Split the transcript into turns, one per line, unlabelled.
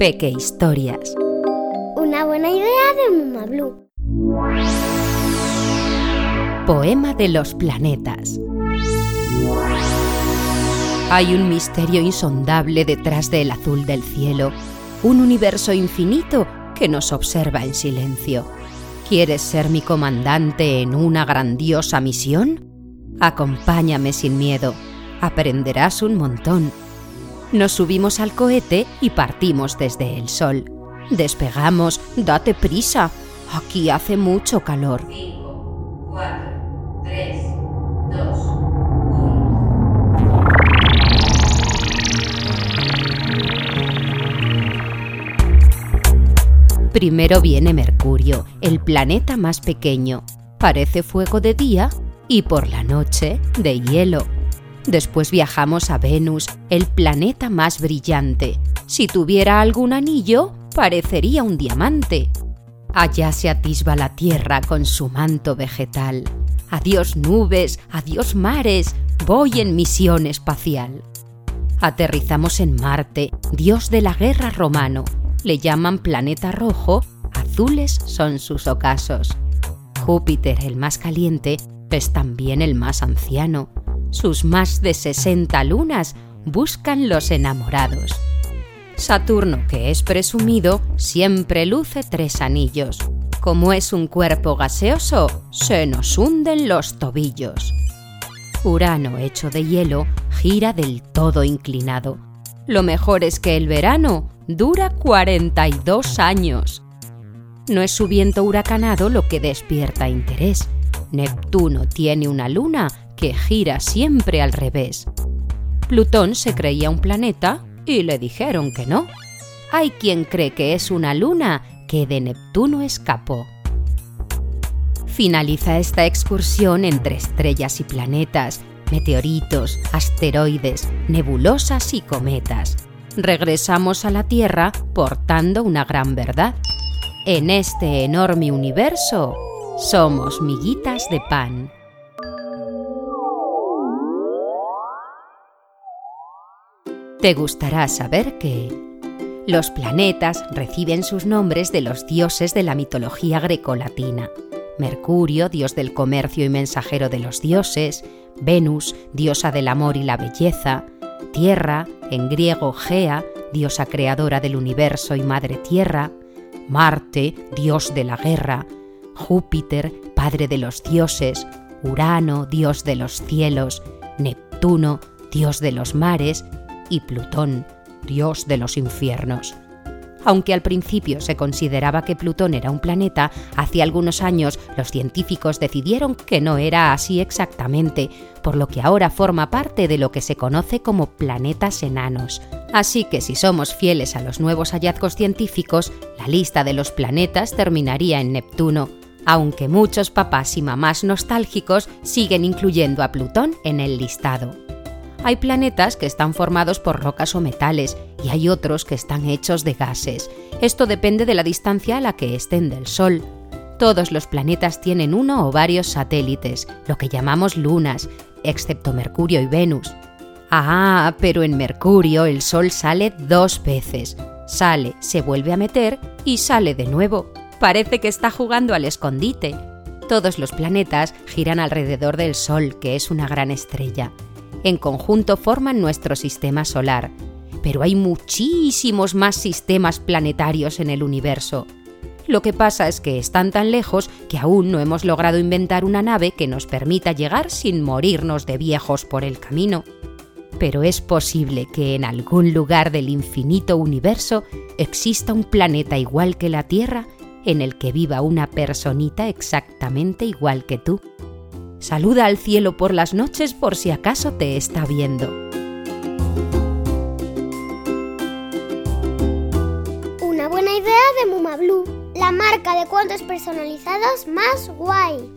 Peque Historias.
Una buena idea de Muma Blue.
Poema de los planetas. Hay un misterio insondable detrás del azul del cielo, un universo infinito que nos observa en silencio. ¿Quieres ser mi comandante en una grandiosa misión? Acompáñame sin miedo, aprenderás un montón. Nos subimos al cohete y partimos desde el sol. Despegamos, date prisa, aquí hace mucho calor.
5, 4, 3, 2, 1.
Primero viene Mercurio, el planeta más pequeño. Parece fuego de día y por la noche de hielo. Después viajamos a Venus, el planeta más brillante. Si tuviera algún anillo, parecería un diamante. Allá se atisba la Tierra con su manto vegetal. Adiós nubes, adiós mares, voy en misión espacial. Aterrizamos en Marte, dios de la guerra romano. Le llaman planeta rojo, azules son sus ocasos. Júpiter, el más caliente, es también el más anciano. Sus más de 60 lunas buscan los enamorados. Saturno, que es presumido, siempre luce tres anillos. Como es un cuerpo gaseoso, se nos hunden los tobillos. Urano, hecho de hielo, gira del todo inclinado. Lo mejor es que el verano dura 42 años. No es su viento huracanado lo que despierta interés. Neptuno tiene una luna que gira siempre al revés. Plutón se creía un planeta y le dijeron que no. Hay quien cree que es una luna que de Neptuno escapó. Finaliza esta excursión entre estrellas y planetas, meteoritos, asteroides, nebulosas y cometas. Regresamos a la Tierra portando una gran verdad. En este enorme universo somos miguitas de pan. Te gustará saber que los planetas reciben sus nombres de los dioses de la mitología grecolatina. Mercurio, dios del comercio y mensajero de los dioses, Venus, diosa del amor y la belleza, Tierra, en griego Gea, diosa creadora del universo y madre tierra, Marte, dios de la guerra, Júpiter, padre de los dioses, Urano, dios de los cielos, Neptuno, dios de los mares, y Plutón, dios de los infiernos. Aunque al principio se consideraba que Plutón era un planeta, hace algunos años los científicos decidieron que no era así exactamente, por lo que ahora forma parte de lo que se conoce como planetas enanos. Así que si somos fieles a los nuevos hallazgos científicos, la lista de los planetas terminaría en Neptuno, aunque muchos papás y mamás nostálgicos siguen incluyendo a Plutón en el listado. Hay planetas que están formados por rocas o metales y hay otros que están hechos de gases. Esto depende de la distancia a la que estén del Sol. Todos los planetas tienen uno o varios satélites, lo que llamamos lunas, excepto Mercurio y Venus. Ah, pero en Mercurio el Sol sale dos veces. Sale, se vuelve a meter y sale de nuevo. Parece que está jugando al escondite. Todos los planetas giran alrededor del Sol, que es una gran estrella en conjunto forman nuestro sistema solar, pero hay muchísimos más sistemas planetarios en el universo. Lo que pasa es que están tan lejos que aún no hemos logrado inventar una nave que nos permita llegar sin morirnos de viejos por el camino. Pero es posible que en algún lugar del infinito universo exista un planeta igual que la Tierra en el que viva una personita exactamente igual que tú. Saluda al cielo por las noches por si acaso te está viendo.
Una buena idea de Muma Blue, la marca de cuentos personalizados más guay.